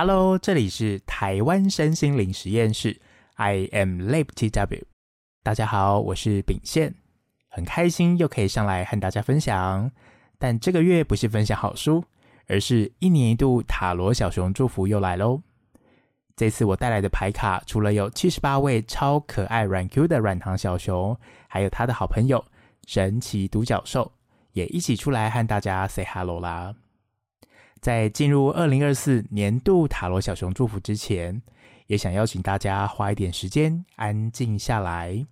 Hello，这里是台湾身心灵实验室，I am Lab TW。大家好，我是秉宪，很开心又可以上来和大家分享。但这个月不是分享好书，而是一年一度塔罗小熊祝福又来喽。这次我带来的牌卡，除了有七十八位超可爱软 Q 的软糖小熊，还有他的好朋友神奇独角兽，也一起出来和大家 say hello 啦。在进入二零二四年度塔罗小熊祝福之前，也想邀请大家花一点时间安静下来，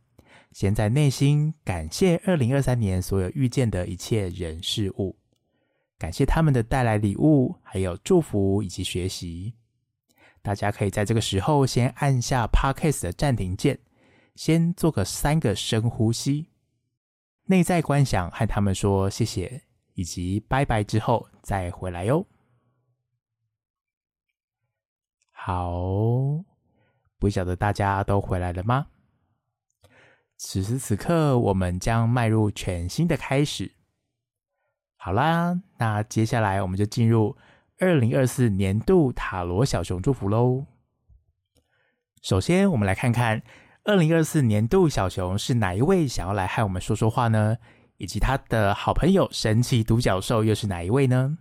先在内心感谢二零二三年所有遇见的一切人事物，感谢他们的带来礼物，还有祝福以及学习。大家可以在这个时候先按下 Podcast 的暂停键，先做个三个深呼吸，内在观想和他们说谢谢以及拜拜之后再回来哟。好，不晓得大家都回来了吗？此时此刻，我们将迈入全新的开始。好啦，那接下来我们就进入。二零二四年度塔罗小熊祝福喽。首先，我们来看看二零二四年度小熊是哪一位想要来和我们说说话呢？以及他的好朋友神奇独角兽又是哪一位呢？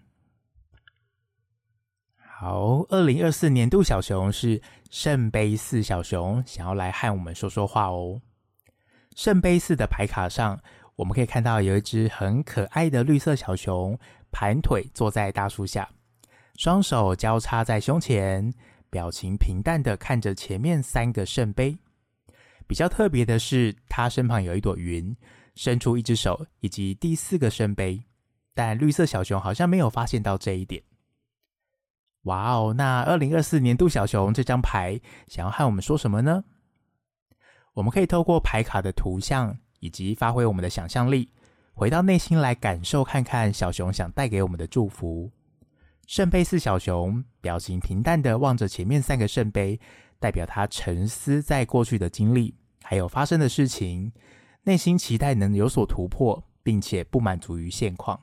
好，二零二四年度小熊是圣杯四小熊，想要来和我们说说话哦。圣杯四的牌卡上，我们可以看到有一只很可爱的绿色小熊，盘腿坐在大树下。双手交叉在胸前，表情平淡的看着前面三个圣杯。比较特别的是，他身旁有一朵云，伸出一只手，以及第四个圣杯。但绿色小熊好像没有发现到这一点。哇哦，那二零二四年度小熊这张牌想要和我们说什么呢？我们可以透过牌卡的图像，以及发挥我们的想象力，回到内心来感受看看小熊想带给我们的祝福。圣杯四小熊表情平淡的望着前面三个圣杯，代表他沉思在过去的经历，还有发生的事情，内心期待能有所突破，并且不满足于现况。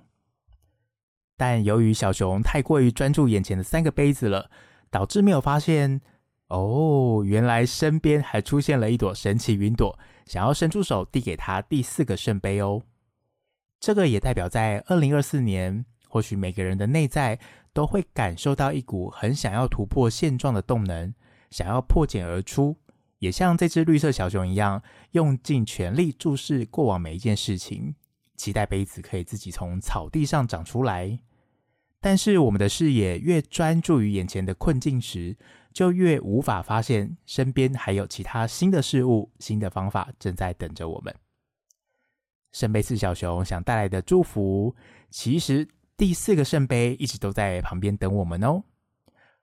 但由于小熊太过于专注眼前的三个杯子了，导致没有发现，哦，原来身边还出现了一朵神奇云朵，想要伸出手递给他第四个圣杯哦。这个也代表在二零二四年，或许每个人的内在。都会感受到一股很想要突破现状的动能，想要破茧而出，也像这只绿色小熊一样，用尽全力注视过往每一件事情，期待杯子可以自己从草地上长出来。但是我们的视野越专注于眼前的困境时，就越无法发现身边还有其他新的事物、新的方法正在等着我们。圣杯四小熊想带来的祝福，其实。第四个圣杯一直都在旁边等我们哦。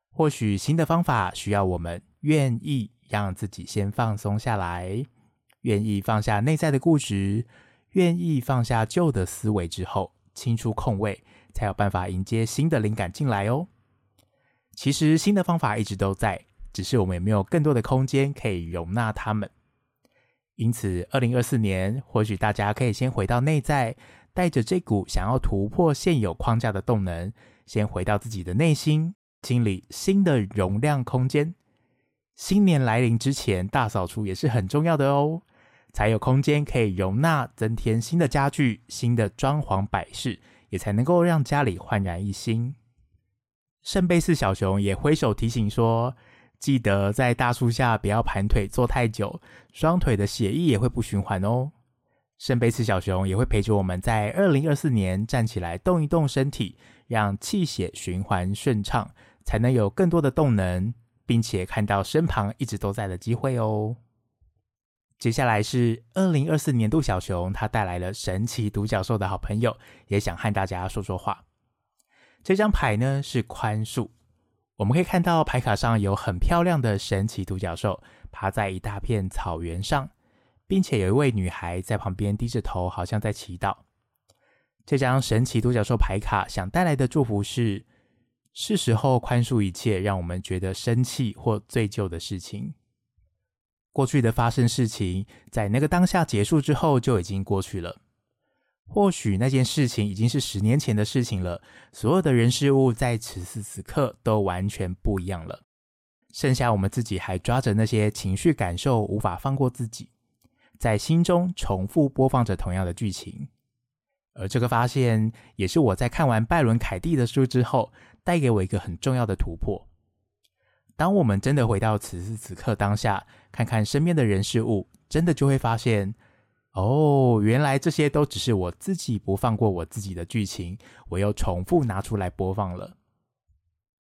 或许新的方法需要我们愿意让自己先放松下来，愿意放下内在的固执，愿意放下旧的思维之后，清出空位，才有办法迎接新的灵感进来哦。其实新的方法一直都在，只是我们有没有更多的空间可以容纳它们。因此，二零二四年，或许大家可以先回到内在。带着这股想要突破现有框架的动能，先回到自己的内心，清理新的容量空间。新年来临之前，大扫除也是很重要的哦，才有空间可以容纳增添新的家具、新的装潢摆饰，也才能够让家里焕然一新。圣杯四小熊也挥手提醒说：“记得在大树下不要盘腿坐太久，双腿的血液也会不循环哦。”圣杯四小熊也会陪着我们在二零二四年站起来动一动身体，让气血循环顺畅，才能有更多的动能，并且看到身旁一直都在的机会哦。接下来是二零二四年度小熊，他带来了神奇独角兽的好朋友，也想和大家说说话。这张牌呢是宽恕，我们可以看到牌卡上有很漂亮的神奇独角兽趴在一大片草原上。并且有一位女孩在旁边低着头，好像在祈祷。这张神奇独角兽牌卡想带来的祝福是：是时候宽恕一切让我们觉得生气或罪疚的事情。过去的发生事情，在那个当下结束之后就已经过去了。或许那件事情已经是十年前的事情了，所有的人事物在此时此刻都完全不一样了。剩下我们自己还抓着那些情绪感受，无法放过自己，在心中重复播放着同样的剧情。而这个发现，也是我在看完拜伦·凯蒂的书之后，带给我一个很重要的突破。当我们真的回到此时此刻当下，看看身边的人事物，真的就会发现。哦，原来这些都只是我自己不放过我自己的剧情，我又重复拿出来播放了。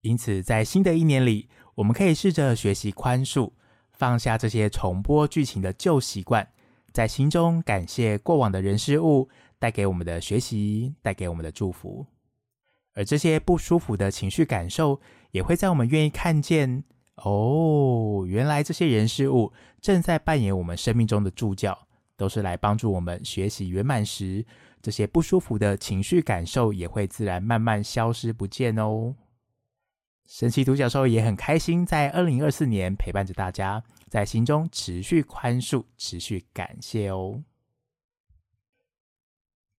因此，在新的一年里，我们可以试着学习宽恕，放下这些重播剧情的旧习惯，在心中感谢过往的人事物带给我们的学习，带给我们的祝福。而这些不舒服的情绪感受，也会在我们愿意看见，哦，原来这些人事物正在扮演我们生命中的助教。都是来帮助我们学习圆满时，这些不舒服的情绪感受也会自然慢慢消失不见哦。神奇独角兽也很开心，在二零二四年陪伴着大家，在心中持续宽恕、持续感谢哦。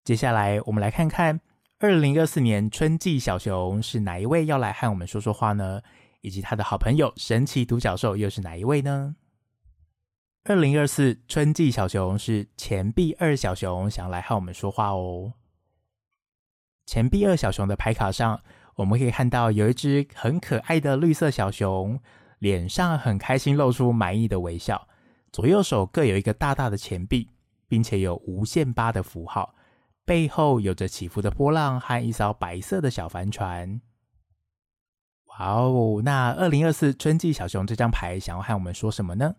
接下来，我们来看看二零二四年春季小熊是哪一位要来和我们说说话呢？以及他的好朋友神奇独角兽又是哪一位呢？二零二四春季小熊是钱币二小熊，想来和我们说话哦。钱币二小熊的牌卡上，我们可以看到有一只很可爱的绿色小熊，脸上很开心，露出满意的微笑。左右手各有一个大大的钱币，并且有无限八的符号，背后有着起伏的波浪和一艘白色的小帆船。哇哦！那二零二四春季小熊这张牌想要和我们说什么呢？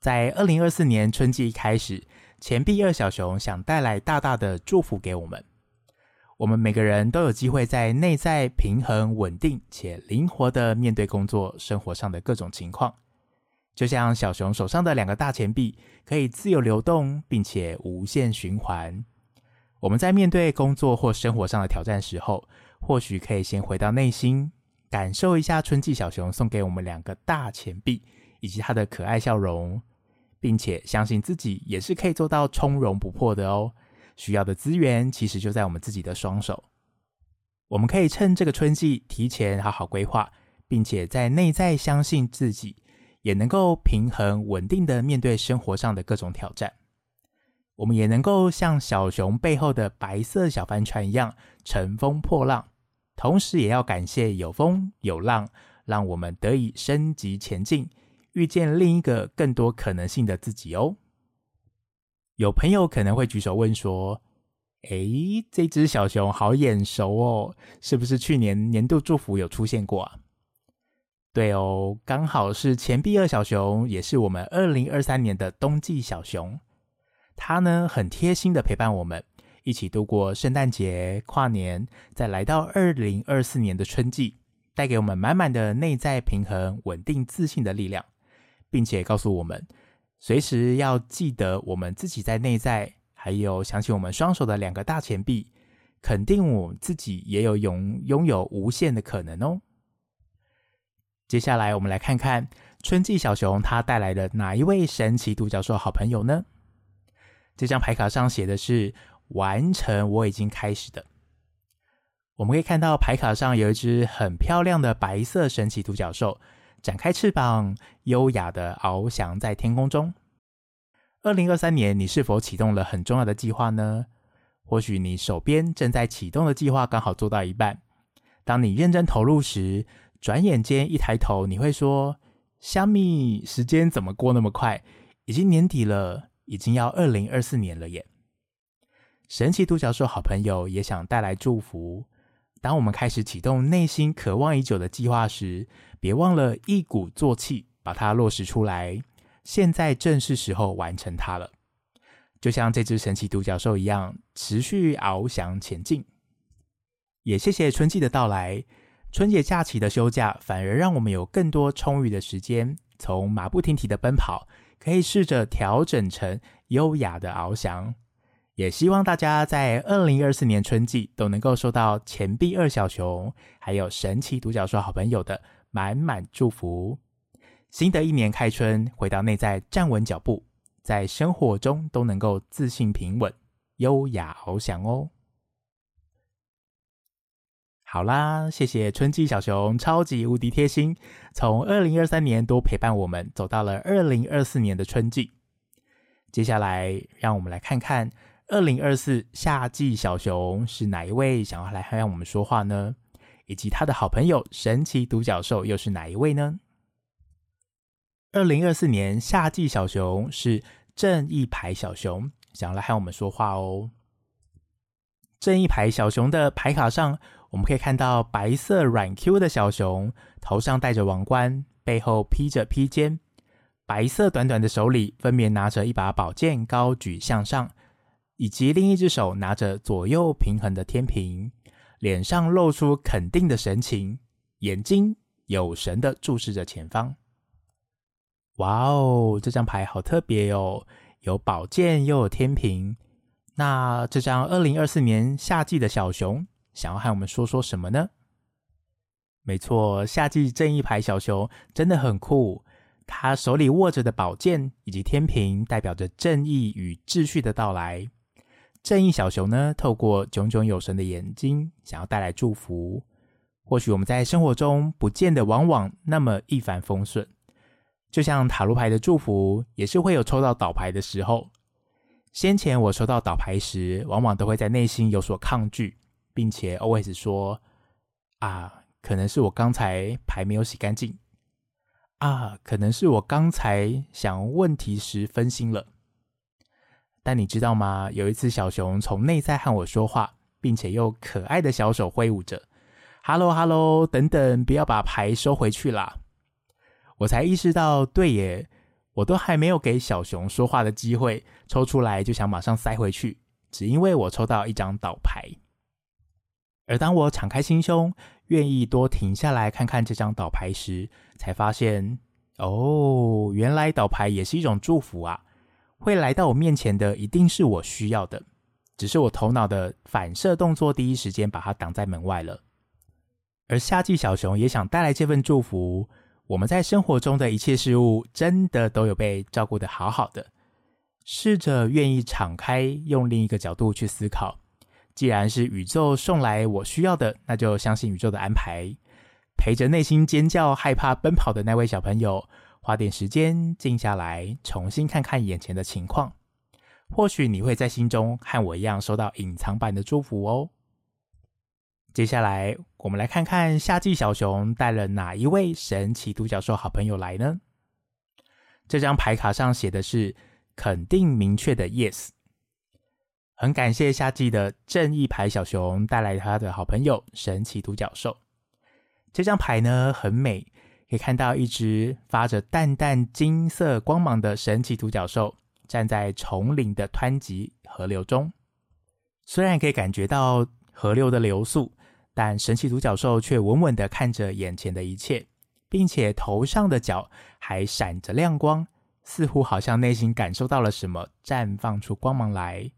在二零二四年春季开始，钱币二小熊想带来大大的祝福给我们。我们每个人都有机会在内在平衡、稳定且灵活的面对工作、生活上的各种情况。就像小熊手上的两个大钱币，可以自由流动，并且无限循环。我们在面对工作或生活上的挑战时候，或许可以先回到内心，感受一下春季小熊送给我们两个大钱币。以及它的可爱笑容，并且相信自己也是可以做到从容不迫的哦。需要的资源其实就在我们自己的双手。我们可以趁这个春季提前好好规划，并且在内在相信自己，也能够平衡稳定的面对生活上的各种挑战。我们也能够像小熊背后的白色小帆船一样乘风破浪，同时也要感谢有风有浪，让我们得以升级前进。遇见另一个更多可能性的自己哦。有朋友可能会举手问说：“诶，这只小熊好眼熟哦，是不是去年年度祝福有出现过啊？”对哦，刚好是钱币二小熊，也是我们二零二三年的冬季小熊。它呢，很贴心的陪伴我们，一起度过圣诞节、跨年，再来到二零二四年的春季，带给我们满满的内在平衡、稳定、自信的力量。并且告诉我们，随时要记得我们自己在内在，还有想起我们双手的两个大钱币，肯定我自己也有拥拥有无限的可能哦。接下来，我们来看看春季小熊它带来的哪一位神奇独角兽好朋友呢？这张牌卡上写的是“完成我已经开始的”。我们可以看到牌卡上有一只很漂亮的白色神奇独角兽。展开翅膀，优雅的翱翔在天空中。二零二三年，你是否启动了很重要的计划呢？或许你手边正在启动的计划刚好做到一半。当你认真投入时，转眼间一抬头，你会说：“虾米，时间怎么过那么快？已经年底了，已经要二零二四年了耶！”神奇独角兽好朋友也想带来祝福。当我们开始启动内心渴望已久的计划时，别忘了一鼓作气把它落实出来。现在正是时候完成它了，就像这只神奇独角兽一样，持续翱翔前进。也谢谢春季的到来，春节假期的休假反而让我们有更多充裕的时间，从马不停蹄的奔跑，可以试着调整成优雅的翱翔。也希望大家在二零二四年春季都能够收到钱币二小熊，还有神奇独角兽好朋友的满满祝福。新的一年开春，回到内在站稳脚步，在生活中都能够自信平稳。优雅翱翔哦。好啦，谢谢春季小熊，超级无敌贴心，从二零二三年都陪伴我们走到了二零二四年的春季。接下来，让我们来看看二零二四夏季小熊是哪一位想要来和我们说话呢？以及他的好朋友神奇独角兽又是哪一位呢？二零二四年夏季小熊是正义牌小熊，想要来和我们说话哦。正义牌小熊的牌卡上。我们可以看到白色软 Q 的小熊，头上戴着王冠，背后披着披肩，白色短短的手里分别拿着一把宝剑，高举向上，以及另一只手拿着左右平衡的天平，脸上露出肯定的神情，眼睛有神的注视着前方。哇哦，这张牌好特别哦，有宝剑又有天平。那这张二零二四年夏季的小熊。想要和我们说说什么呢？没错，夏季正义牌小熊真的很酷。他手里握着的宝剑以及天平，代表着正义与秩序的到来。正义小熊呢，透过炯炯有神的眼睛，想要带来祝福。或许我们在生活中不见得往往那么一帆风顺，就像塔罗牌的祝福，也是会有抽到倒牌的时候。先前我收到倒牌时，往往都会在内心有所抗拒。并且 always 说啊，可能是我刚才牌没有洗干净啊，可能是我刚才想问题时分心了。但你知道吗？有一次小熊从内在和我说话，并且用可爱的小手挥舞着 “hello hello” 等等，不要把牌收回去啦。我才意识到，对耶，我都还没有给小熊说话的机会，抽出来就想马上塞回去，只因为我抽到一张倒牌。而当我敞开心胸，愿意多停下来看看这张倒牌时，才发现，哦，原来倒牌也是一种祝福啊！会来到我面前的，一定是我需要的，只是我头脑的反射动作，第一时间把它挡在门外了。而夏季小熊也想带来这份祝福，我们在生活中的一切事物，真的都有被照顾得好好的。试着愿意敞开，用另一个角度去思考。既然是宇宙送来我需要的，那就相信宇宙的安排。陪着内心尖叫、害怕奔跑的那位小朋友，花点时间静下来，重新看看眼前的情况。或许你会在心中和我一样收到隐藏版的祝福哦。接下来，我们来看看夏季小熊带了哪一位神奇独角兽好朋友来呢？这张牌卡上写的是肯定明确的 Yes。很感谢夏季的正义牌小熊带来他的好朋友神奇独角兽。这张牌呢，很美，可以看到一只发着淡淡金色光芒的神奇独角兽站在丛林的湍急河流中。虽然可以感觉到河流的流速，但神奇独角兽却稳稳地看着眼前的一切，并且头上的角还闪着亮光，似乎好像内心感受到了什么，绽放出光芒来。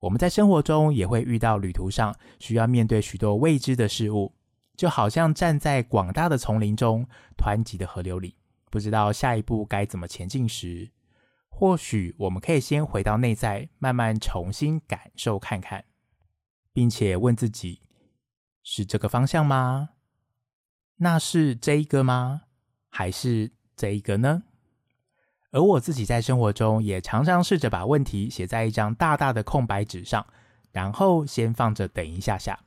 我们在生活中也会遇到旅途上需要面对许多未知的事物，就好像站在广大的丛林中、湍急的河流里，不知道下一步该怎么前进时，或许我们可以先回到内在，慢慢重新感受看看，并且问自己：是这个方向吗？那是这一个吗？还是这一个呢？而我自己在生活中也常常试着把问题写在一张大大的空白纸上，然后先放着等一下下。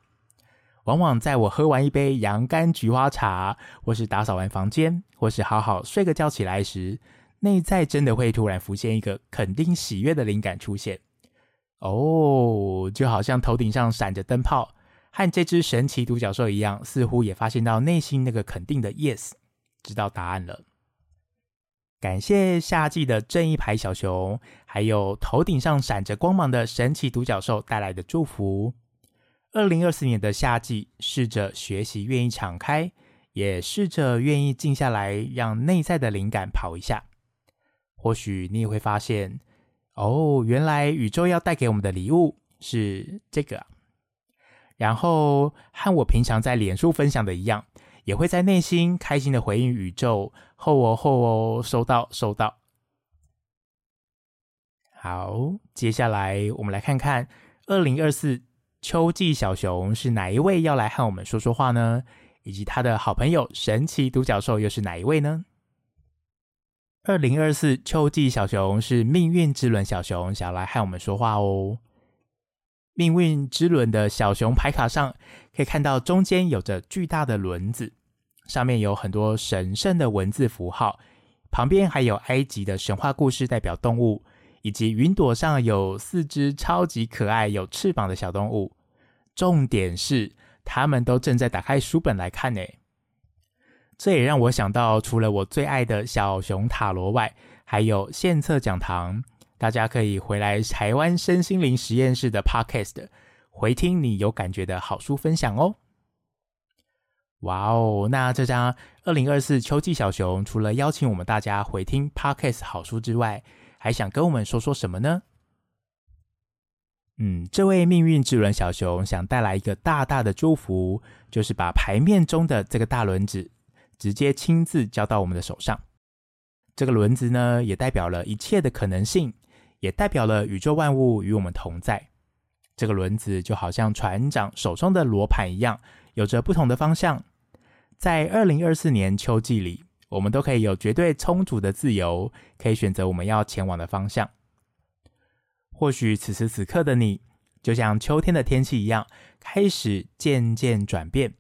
往往在我喝完一杯洋甘菊花茶，或是打扫完房间，或是好好睡个觉起来时，内在真的会突然浮现一个肯定喜悦的灵感出现。哦，就好像头顶上闪着灯泡，和这只神奇独角兽一样，似乎也发现到内心那个肯定的 yes，知道答案了。感谢夏季的正义牌小熊，还有头顶上闪着光芒的神奇独角兽带来的祝福。二零二四年的夏季，试着学习愿意敞开，也试着愿意静下来，让内在的灵感跑一下。或许你也会发现，哦，原来宇宙要带给我们的礼物是这个。然后和我平常在脸书分享的一样。也会在内心开心的回应宇宙，后哦后哦，收到收到。好，接下来我们来看看二零二四秋季小熊是哪一位要来和我们说说话呢？以及他的好朋友神奇独角兽又是哪一位呢？二零二四秋季小熊是命运之轮小熊，想要来和我们说话哦。命运之轮的小熊牌卡上可以看到，中间有着巨大的轮子，上面有很多神圣的文字符号，旁边还有埃及的神话故事代表动物，以及云朵上有四只超级可爱、有翅膀的小动物。重点是，他们都正在打开书本来看呢。这也让我想到，除了我最爱的小熊塔罗外，还有献策讲堂。大家可以回来台湾身心灵实验室的 Podcast 回听你有感觉的好书分享哦。哇哦，那这张二零二四秋季小熊，除了邀请我们大家回听 Podcast 好书之外，还想跟我们说说什么呢？嗯，这位命运之轮小熊想带来一个大大的祝福，就是把牌面中的这个大轮子。直接亲自交到我们的手上，这个轮子呢，也代表了一切的可能性，也代表了宇宙万物与我们同在。这个轮子就好像船长手中的罗盘一样，有着不同的方向。在二零二四年秋季里，我们都可以有绝对充足的自由，可以选择我们要前往的方向。或许此时此刻的你，就像秋天的天气一样，开始渐渐转变。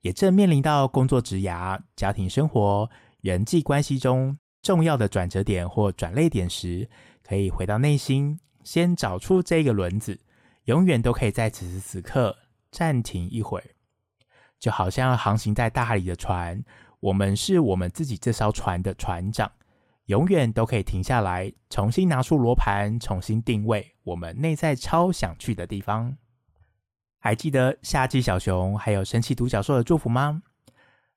也正面临到工作、职涯、家庭生活、人际关系中重要的转折点或转捩点时，可以回到内心，先找出这个轮子，永远都可以在此时此刻暂停一会儿，就好像航行在大海里的船，我们是我们自己这艘船的船长，永远都可以停下来，重新拿出罗盘，重新定位我们内在超想去的地方。还记得夏季小熊还有神奇独角兽的祝福吗？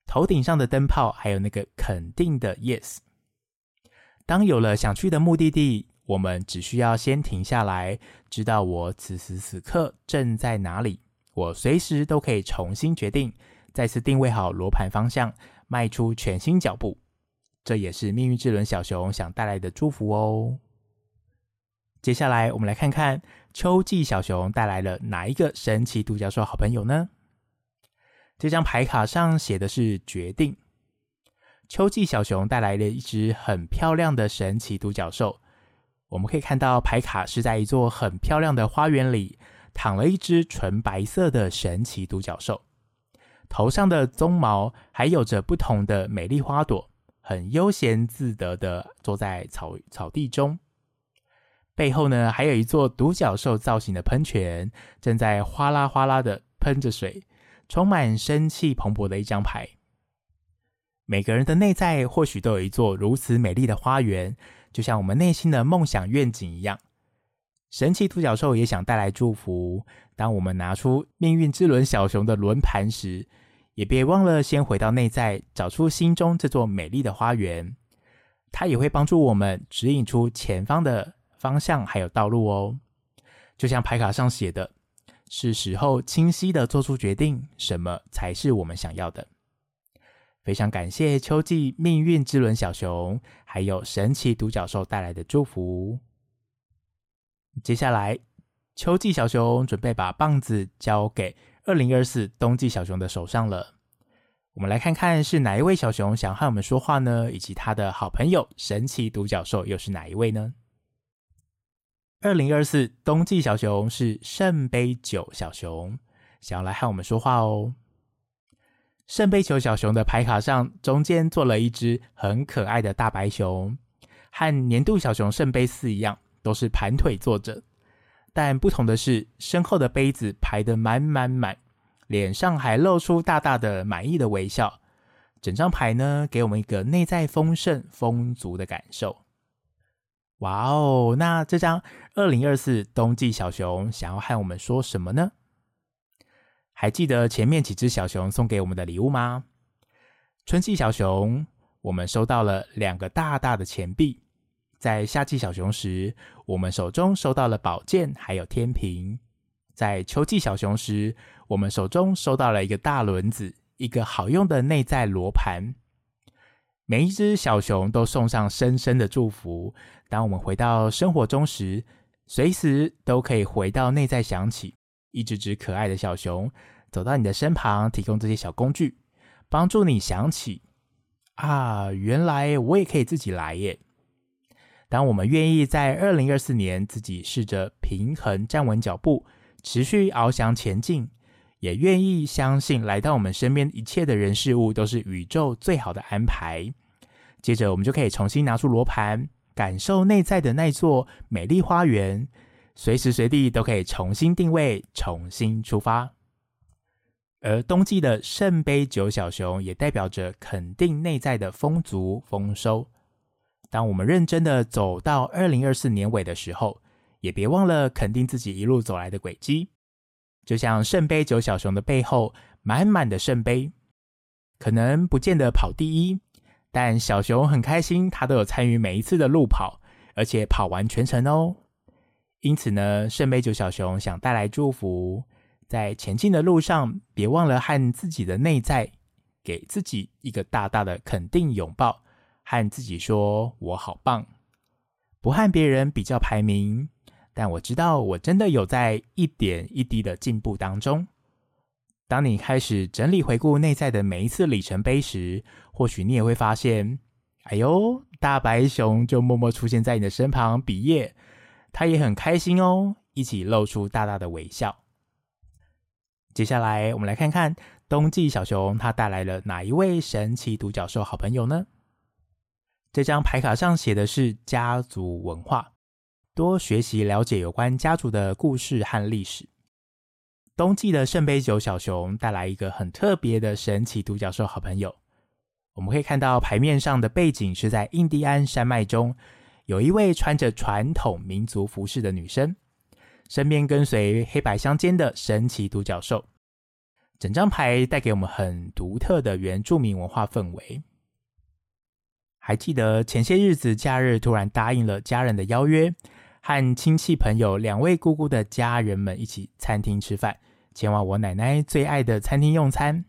头顶上的灯泡，还有那个肯定的 yes。当有了想去的目的地，我们只需要先停下来，知道我此时此刻正在哪里。我随时都可以重新决定，再次定位好罗盘方向，迈出全新脚步。这也是命运之轮小熊想带来的祝福哦。接下来，我们来看看秋季小熊带来了哪一个神奇独角兽好朋友呢？这张牌卡上写的是决定。秋季小熊带来了一只很漂亮的神奇独角兽。我们可以看到牌卡是在一座很漂亮的花园里，躺了一只纯白色的神奇独角兽，头上的鬃毛还有着不同的美丽花朵，很悠闲自得的坐在草草地中。背后呢，还有一座独角兽造型的喷泉，正在哗啦哗啦的喷着水，充满生气蓬勃的一张牌。每个人的内在或许都有一座如此美丽的花园，就像我们内心的梦想愿景一样。神奇独角兽也想带来祝福。当我们拿出命运之轮小熊的轮盘时，也别忘了先回到内在，找出心中这座美丽的花园。它也会帮助我们指引出前方的。方向还有道路哦，就像牌卡上写的，是时候清晰的做出决定，什么才是我们想要的。非常感谢秋季命运之轮小熊，还有神奇独角兽带来的祝福。接下来，秋季小熊准备把棒子交给二零二四冬季小熊的手上了。我们来看看是哪一位小熊想和我们说话呢？以及他的好朋友神奇独角兽又是哪一位呢？二零二四冬季小熊是圣杯九小熊，想要来和我们说话哦。圣杯九小熊的牌卡上中间坐了一只很可爱的大白熊，和年度小熊圣杯四一样，都是盘腿坐着。但不同的是，身后的杯子排得满满满，脸上还露出大大的满意的微笑。整张牌呢，给我们一个内在丰盛丰足的感受。哇哦，那这张二零二四冬季小熊想要和我们说什么呢？还记得前面几只小熊送给我们的礼物吗？春季小熊，我们收到了两个大大的钱币；在夏季小熊时，我们手中收到了宝剑还有天平；在秋季小熊时，我们手中收到了一个大轮子，一个好用的内在罗盘。每一只小熊都送上深深的祝福。当我们回到生活中时，随时都可以回到内在，想起一只只可爱的小熊走到你的身旁，提供这些小工具，帮助你想起啊，原来我也可以自己来耶。当我们愿意在二零二四年自己试着平衡站稳脚步，持续翱翔前进，也愿意相信来到我们身边一切的人事物都是宇宙最好的安排。接着，我们就可以重新拿出罗盘，感受内在的那座美丽花园，随时随地都可以重新定位，重新出发。而冬季的圣杯九小熊也代表着肯定内在的丰足丰收。当我们认真的走到二零二四年尾的时候，也别忘了肯定自己一路走来的轨迹。就像圣杯九小熊的背后，满满的圣杯，可能不见得跑第一。但小熊很开心，它都有参与每一次的路跑，而且跑完全程哦。因此呢，圣杯九小熊想带来祝福，在前进的路上，别忘了和自己的内在，给自己一个大大的肯定拥抱，和自己说：“我好棒。”不和别人比较排名，但我知道我真的有在一点一滴的进步当中。当你开始整理回顾内在的每一次里程碑时，或许你也会发现，哎呦，大白熊就默默出现在你的身旁，比耶，他也很开心哦，一起露出大大的微笑。接下来，我们来看看冬季小熊他带来了哪一位神奇独角兽好朋友呢？这张牌卡上写的是家族文化，多学习了解有关家族的故事和历史。冬季的圣杯九小熊带来一个很特别的神奇独角兽好朋友。我们可以看到牌面上的背景是在印第安山脉中，有一位穿着传统民族服饰的女生，身边跟随黑白相间的神奇独角兽。整张牌带给我们很独特的原住民文化氛围。还记得前些日子假日突然答应了家人的邀约，和亲戚朋友两位姑姑的家人们一起餐厅吃饭。前往我奶奶最爱的餐厅用餐。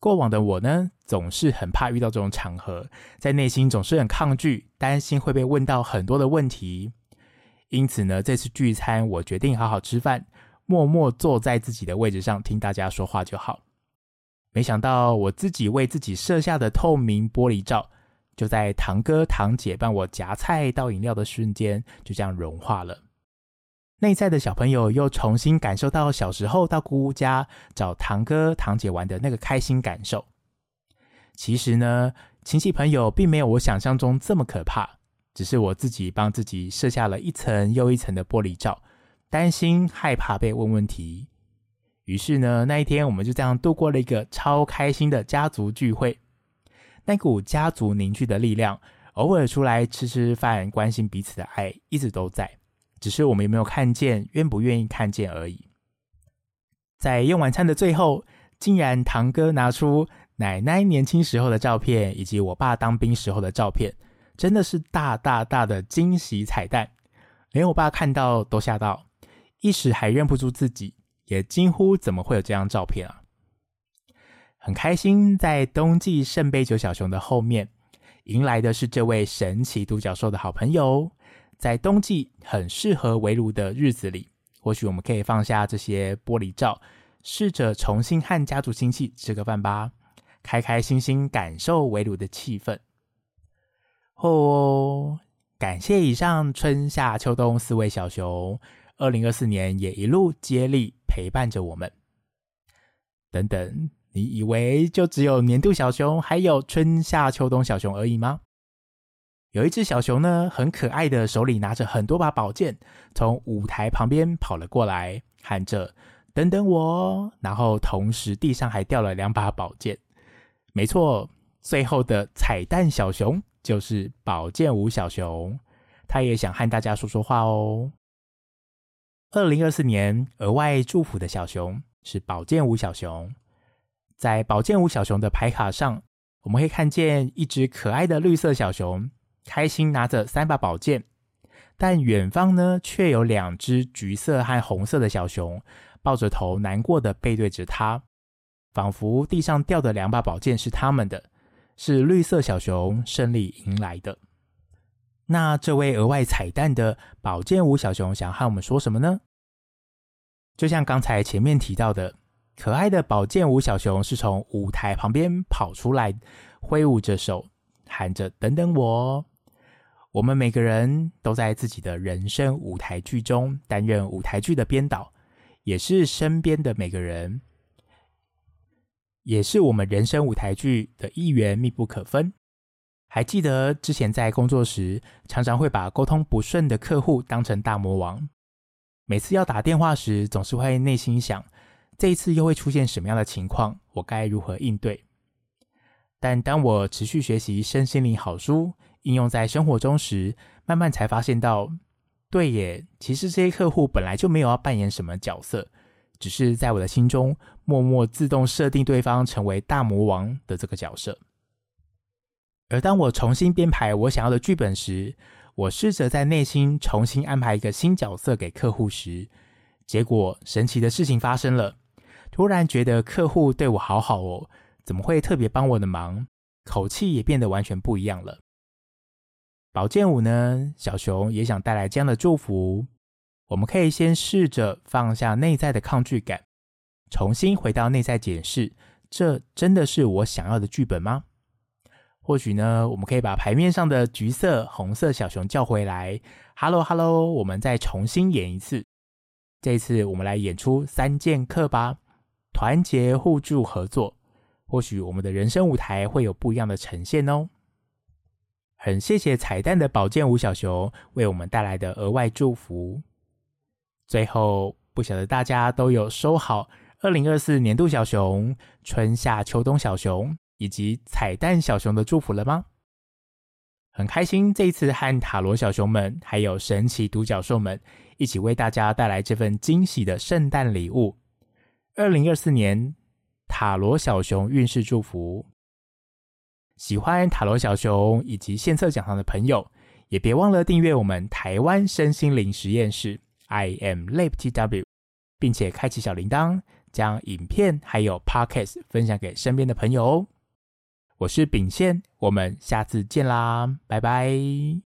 过往的我呢，总是很怕遇到这种场合，在内心总是很抗拒，担心会被问到很多的问题。因此呢，这次聚餐我决定好好吃饭，默默坐在自己的位置上听大家说话就好。没想到我自己为自己设下的透明玻璃罩，就在堂哥堂姐帮我夹菜倒饮料的瞬间，就这样融化了。内在的小朋友又重新感受到小时候到姑姑家找堂哥堂姐玩的那个开心感受。其实呢，亲戚朋友并没有我想象中这么可怕，只是我自己帮自己设下了一层又一层的玻璃罩，担心害怕被问问题。于是呢，那一天我们就这样度过了一个超开心的家族聚会。那股家族凝聚的力量，偶尔出来吃吃饭，关心彼此的爱，一直都在。只是我们有没有看见，愿不愿意看见而已。在用晚餐的最后，竟然堂哥拿出奶奶年轻时候的照片，以及我爸当兵时候的照片，真的是大大大的惊喜彩蛋。连我爸看到都吓到，一时还认不出自己，也惊呼怎么会有这张照片啊！很开心，在冬季圣杯九小熊的后面，迎来的是这位神奇独角兽的好朋友。在冬季很适合围炉的日子里，或许我们可以放下这些玻璃罩，试着重新和家族亲戚吃个饭吧，开开心心感受围炉的气氛。哦，感谢以上春夏秋冬四位小熊，二零二四年也一路接力陪伴着我们。等等，你以为就只有年度小熊，还有春夏秋冬小熊而已吗？有一只小熊呢，很可爱的，手里拿着很多把宝剑，从舞台旁边跑了过来，喊着“等等我”，然后同时地上还掉了两把宝剑。没错，最后的彩蛋小熊就是宝剑五小熊，他也想和大家说说话哦。二零二四年额外祝福的小熊是宝剑五小熊，在宝剑五小熊的牌卡上，我们会看见一只可爱的绿色小熊。开心拿着三把宝剑，但远方呢，却有两只橘色和红色的小熊，抱着头难过的背对着他，仿佛地上掉的两把宝剑是他们的，是绿色小熊胜利迎来的。那这位额外彩蛋的宝剑五小熊想和我们说什么呢？就像刚才前面提到的，可爱的宝剑五小熊是从舞台旁边跑出来，挥舞着手，喊着“等等我”。我们每个人都在自己的人生舞台剧中担任舞台剧的编导，也是身边的每个人，也是我们人生舞台剧的一员，密不可分。还记得之前在工作时，常常会把沟通不顺的客户当成大魔王。每次要打电话时，总是会内心想：这一次又会出现什么样的情况？我该如何应对？但当我持续学习身心灵好书，应用在生活中时，慢慢才发现到，对耶，其实这些客户本来就没有要扮演什么角色，只是在我的心中默默自动设定对方成为大魔王的这个角色。而当我重新编排我想要的剧本时，我试着在内心重新安排一个新角色给客户时，结果神奇的事情发生了。突然觉得客户对我好好哦，怎么会特别帮我的忙？口气也变得完全不一样了。宝剑五呢，小熊也想带来这样的祝福。我们可以先试着放下内在的抗拒感，重新回到内在检视：这真的是我想要的剧本吗？或许呢，我们可以把牌面上的橘色、红色小熊叫回来。Hello，Hello，我们再重新演一次。这次，我们来演出三剑客吧。团结、互助、合作，或许我们的人生舞台会有不一样的呈现哦。很谢谢彩蛋的宝剑五小熊为我们带来的额外祝福。最后，不晓得大家都有收好二零二四年度小熊、春夏秋冬小熊。以及彩蛋小熊的祝福了吗？很开心这一次和塔罗小熊们还有神奇独角兽们一起为大家带来这份惊喜的圣诞礼物。二零二四年塔罗小熊运势祝福，喜欢塔罗小熊以及献策讲堂的朋友，也别忘了订阅我们台湾身心灵实验室 I am Lab TW，并且开启小铃铛，将影片还有 Podcast 分享给身边的朋友哦。我是秉宪，我们下次见啦，拜拜。